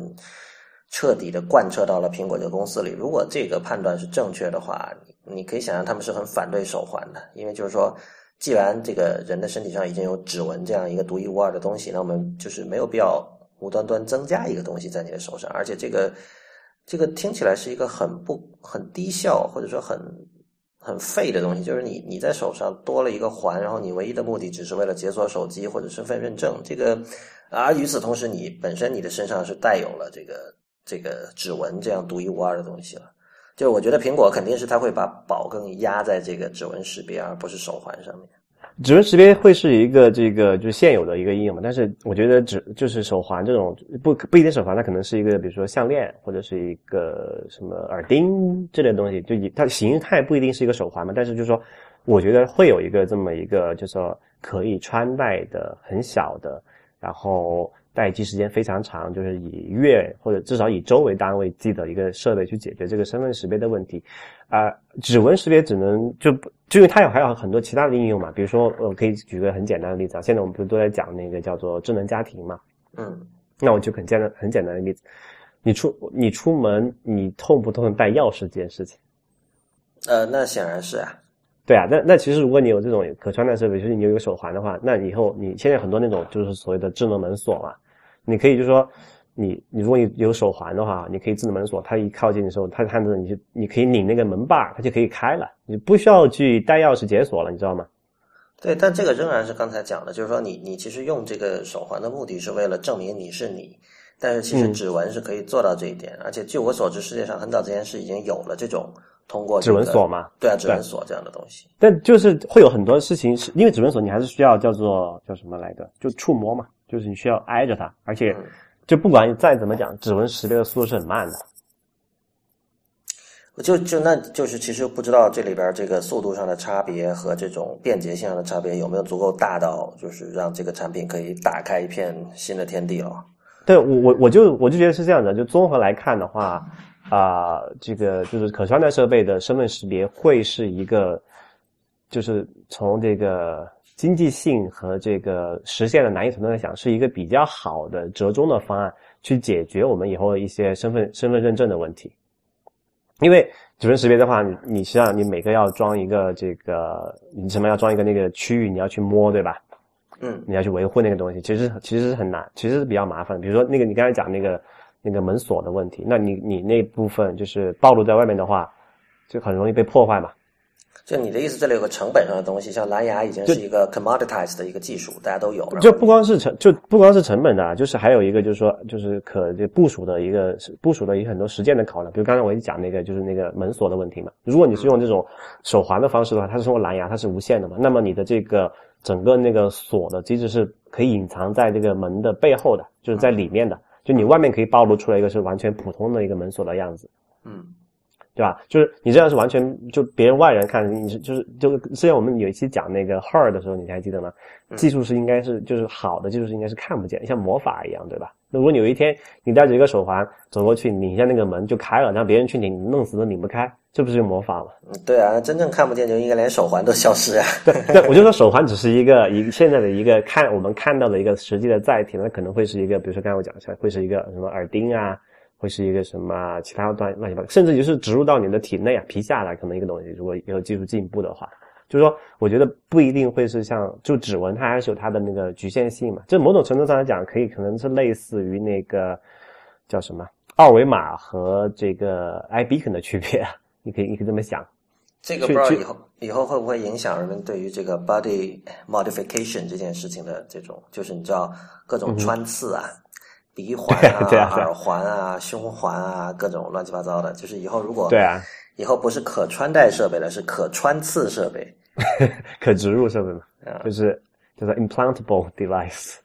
A: 彻底的贯彻到了苹果这个公司里。如果这个判断是正确的话，你你可以想象他们是很反对手环的，因为就是说，既然这个人的身体上已经有指纹这样一个独一无二的东西，那我们就是没有必要无端端增加一个东西在你的手上，而且这个这个听起来是一个很不很低效，或者说很。很废的东西，就是你你在手上多了一个环，然后你唯一的目的只是为了解锁手机或者身份认证。这个，而与此同时，你本身你的身上是带有了这个这个指纹这样独一无二的东西了。就我觉得苹果肯定是它会把宝更压在这个指纹识别，而不是手环上面。
B: 指纹识别会是一个这个就是现有的一个应用嘛，但是我觉得指就是手环这种不不一定手环，它可能是一个比如说项链或者是一个什么耳钉之类的东西，就以它形态不一定是一个手环嘛，但是就是说，我觉得会有一个这么一个就是说可以穿戴的很小的，然后待机时间非常长，就是以月或者至少以周为单位计的一个设备去解决这个身份识别的问题。啊、指纹识别只能就不，就因为它有还有很多其他的应用嘛，比如说我可以举个很简单的例子啊，现在我们不是都在讲那个叫做智能家庭嘛，
A: 嗯，
B: 那我就很简单很简单的例子，你出你出门你痛不痛带钥匙这件事情？
A: 呃，那显然是啊。
B: 对啊，那那其实如果你有这种可穿戴设备，就是你有一个手环的话，那以后你现在很多那种就是所谓的智能门锁嘛，你可以就说，你你如果你有手环的话，你可以智能门锁，它一靠近的时候，它看着你就你可以拧那个门把，它就可以开了，你不需要去带钥匙解锁了，你知道吗？
A: 对，但这个仍然是刚才讲的，就是说你你其实用这个手环的目的是为了证明你是你，但是其实指纹是可以做到这一点，而且据我所知，世界上很早之前是已经有了这种通过、
B: 指纹锁嘛？
A: 对啊，指纹锁这样的东西。
B: 但就是会有很多事情是因为指纹锁，你还是需要叫做叫什么来着？就触摸嘛，就是你需要挨着它，而且就不管你再怎么讲，指纹识别的速度是很慢的。
A: 就就那就是其实不知道这里边这个速度上的差别和这种便捷性上的差别有没有足够大到就是让这个产品可以打开一片新的天地了。
B: 对我我我就我就觉得是这样的，就综合来看的话啊，这个就是可穿戴设备的身份识别会是一个，就是从这个经济性和这个实现的难易程度来讲，是一个比较好的折中的方案，去解决我们以后一些身份身份认证的问题。因为指纹识别的话，你你实际上你每个要装一个这个，你什么要装一个那个区域，你要去摸，对吧？
A: 嗯，
B: 你要去维护那个东西，其实其实是很难，其实是比较麻烦。比如说那个你刚才讲那个那个门锁的问题，那你你那部分就是暴露在外面的话，就很容易被破坏嘛。
A: 就你的意思，这里有个成本上的东西，像蓝牙已经是一个 commoditized 的一个技术，大家都有。
B: 就不光是成，就不光是成本的，啊就是还有一个就是说，就是可就部署的一个部署的一个很多实践的考量。比如刚才我一讲那个，就是那个门锁的问题嘛。如果你是用这种手环的方式的话，它是通过蓝牙，它是无线的嘛。那么你的这个整个那个锁的机制是可以隐藏在这个门的背后的，就是在里面的。就你外面可以暴露出来一个是完全普通的一个门锁的样子。
A: 嗯。
B: 对吧？就是你这样是完全就别人外人看你是就是就之前我们有一期讲那个 Her 的时候，你还记得吗？技术是应该是就是好的技术是应该是看不见，像魔法一样，对吧？那如果你有一天你带着一个手环走过去，拧一下那个门就开了，让别人去拧，弄死都拧不开，这不是魔法吗？
A: 对啊，真正看不见就应该连手环都消失啊。
B: 对，对，我就说 手环只是一个一现在的一个看我们看到的一个实际的载体，那可能会是一个，比如说刚才我讲一下，会是一个什么耳钉啊。会是一个什么其他乱乱七八糟，甚至就是植入到你的体内啊皮下来，可能一个东西。如果有技术进步的话，就是说，我觉得不一定会是像就指纹，它还是有它的那个局限性嘛。就某种程度上来讲，可以可能是类似于那个叫什么二维码和这个 i beacon 的区别。你可以你可以这么想。
A: 这个不知道以后以后会不会影响人们对于这个 body modification 这件事情的这种，就是你知道各种穿刺啊。鼻环 啊，耳环啊，胸环啊，各种乱七八糟的，就是以后如果
B: 对啊，
A: 以后不是可穿戴设备了，是可穿刺设备，
B: 可植入设备嘛，就是叫做 implantable device。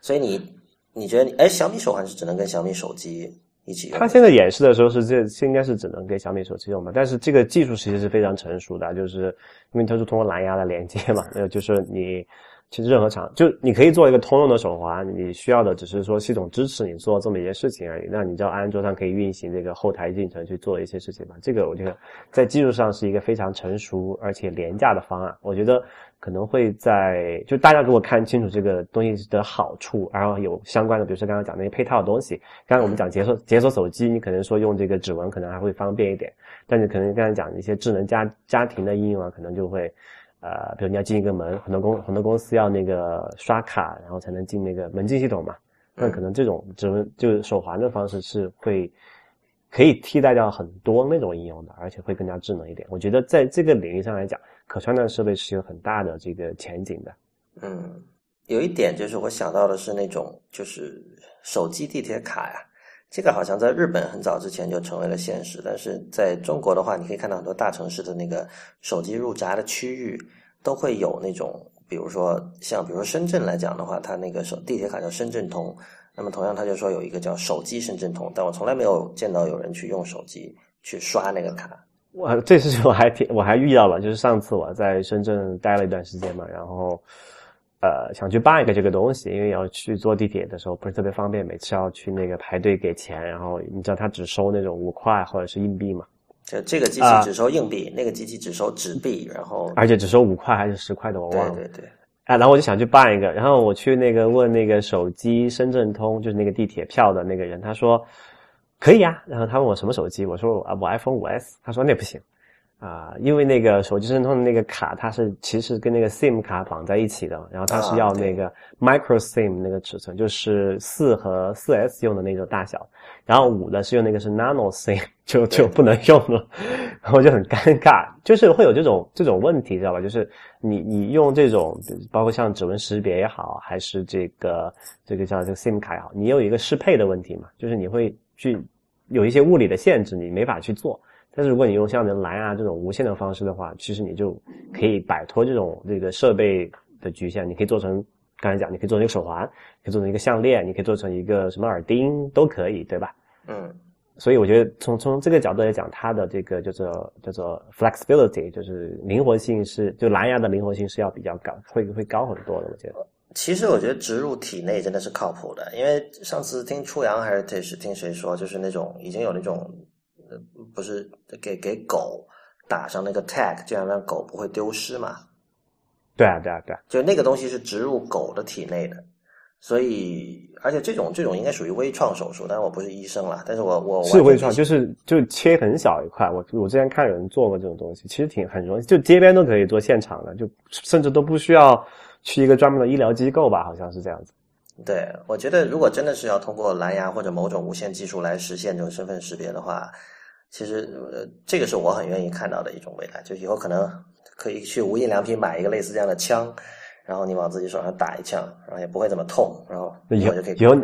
A: 所以你你觉得，哎，小米手环是只能跟小米手机一起用？
B: 它现在演示的时候是这应该是只能跟小米手机用嘛？但是这个技术其实是非常成熟的，就是因为它是通过蓝牙来连接嘛，呃，就是你。其实任何厂就你可以做一个通用的手环，你需要的只是说系统支持你做这么一件事情而已。那你知道安卓上可以运行这个后台进程去做一些事情吧？这个我觉得在技术上是一个非常成熟而且廉价的方案。我觉得可能会在就大家如果看清楚这个东西的好处，然后有相关的，比如说刚刚讲那些配套的东西。刚刚我们讲解锁解锁手机，你可能说用这个指纹可能还会方便一点，但是可能刚才讲一些智能家家庭的应用啊，可能就会。呃，比如你要进一个门，很多公很多公司要那个刷卡，然后才能进那个门禁系统嘛。那可能这种指纹就是手环的方式是会可以替代掉很多那种应用的，而且会更加智能一点。我觉得在这个领域上来讲，可穿戴设备是有很大的这个前景的。
A: 嗯，有一点就是我想到的是那种就是手机地铁卡呀。这个好像在日本很早之前就成为了现实，但是在中国的话，你可以看到很多大城市的那个手机入闸的区域都会有那种，比如说像比如说深圳来讲的话，它那个手地铁卡叫深圳通，那么同样它就说有一个叫手机深圳通，但我从来没有见到有人去用手机去刷那个卡。
B: 我这事情我还挺我还遇到了，就是上次我在深圳待了一段时间嘛，然后。呃，想去办一个这个东西，因为要去坐地铁的时候不是特别方便，每次要去那个排队给钱，然后你知道他只收那种五块或者是硬币嘛？
A: 就这个机器只收硬币，那个机器只收纸币，然后
B: 而且只收五块还是十块的，我忘了。
A: 对对对。
B: 哎，然后我就想去办一个，然后我去那个问那个手机深圳通，就是那个地铁票的那个人，他说可以啊。然后他问我什么手机，我说啊我 iPhone 五 S，他说那不行。啊，因为那个手机申通的那个卡，它是其实跟那个 SIM 卡绑在一起的，然后它是要那个 Micro SIM 那个尺寸，就是四和四 S 用的那种大小，然后五的是用那个是 Nano SIM，就就不能用了，然后就很尴尬，就是会有这种这种问题，知道吧？就是你你用这种，包括像指纹识别也好，还是这个这个叫这个 SIM 卡也好，你有一个适配的问题嘛？就是你会去有一些物理的限制，你没法去做。但是如果你用像蓝牙这种无线的方式的话，其实你就可以摆脱这种这个设备的局限。你可以做成刚才讲，你可以做成一个手环，可以做成一个项链，你可以做成一个什么耳钉都可以，对吧？
A: 嗯。
B: 所以我觉得从从这个角度来讲，它的这个叫做叫做 flexibility，就是灵活性是就蓝牙的灵活性是要比较高，会会高很多的。我觉得。
A: 其实我觉得植入体内真的是靠谱的，因为上次听初阳还是听谁说，就是那种已经有那种。不是给给狗打上那个 tag，这样让狗不会丢失嘛？
B: 对啊，对啊，对啊，
A: 就那个东西是植入狗的体内的，所以而且这种这种应该属于微创手术，但是我不是医生了，但是我我
B: 是微创，就是就切很小一块。我我之前看有人做过这种东西，其实挺很容易，就街边都可以做现场的，就甚至都不需要去一个专门的医疗机构吧，好像是这样子。
A: 对，我觉得如果真的是要通过蓝牙或者某种无线技术来实现这种身份识别的话。其实，呃，这个是我很愿意看到的一种未来。就以后可能可以去无印良品买一个类似这样的枪，然后你往自己手上打一枪，然后也不会这么痛，然后以后就可以。
B: 以后，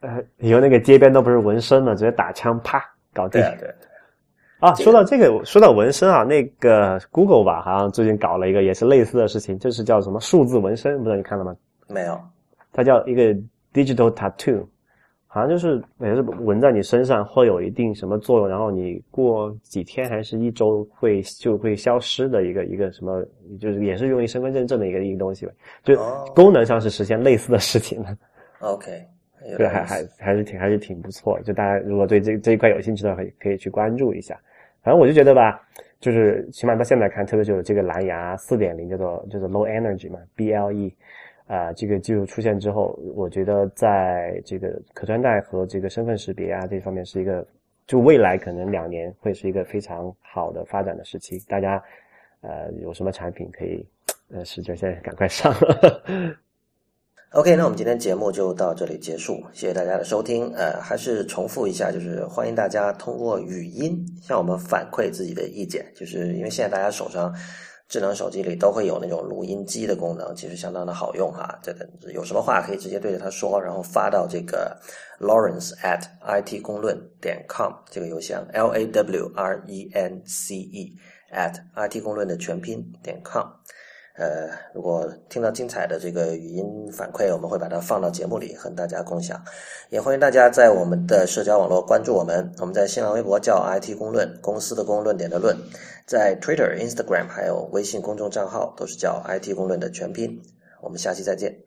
B: 呃，以后那个街边都不是纹身了，直接打枪，啪，搞定。
A: 对对。
B: 啊，说到这个，说到纹身啊，那个 Google 吧，好像最近搞了一个也是类似的事情，就是叫什么数字纹身，不知道你看了吗？
A: 没有。
B: 它叫一个 Digital Tattoo。好像就是也是纹在你身上会有一定什么作用，然后你过几天还是一周会就会消失的一个一个什么，就是也是用于身份认证的一个一个东西吧就功能上是实现类似的事情的。
A: OK，
B: 对，还还还是挺还是挺不错。就大家如果对这这一块有兴趣的话，可以可以去关注一下。反正我就觉得吧，就是起码到现在看，特别是这个蓝牙四点零叫做叫做 Low Energy 嘛，BLE。啊，这个技术出现之后，我觉得在这个可穿戴和这个身份识别啊这方面是一个，就未来可能两年会是一个非常好的发展的时期。大家，呃，有什么产品可以，呃，使劲现在赶快上。
A: OK，那我们今天节目就到这里结束，谢谢大家的收听。呃，还是重复一下，就是欢迎大家通过语音向我们反馈自己的意见，就是因为现在大家手上。智能手机里都会有那种录音机的功能，其实相当的好用哈。这个有什么话可以直接对着他说，然后发到这个 Lawrence at it 公论点 com 这个邮箱，L A W R E N C E at it 公论的全拼点 com。呃，如果听到精彩的这个语音反馈，我们会把它放到节目里和大家共享。也欢迎大家在我们的社交网络关注我们。我们在新浪微博叫 IT 公论，公司的公论点的论，在 Twitter、Instagram 还有微信公众账号都是叫 IT 公论的全拼。我们下期再见。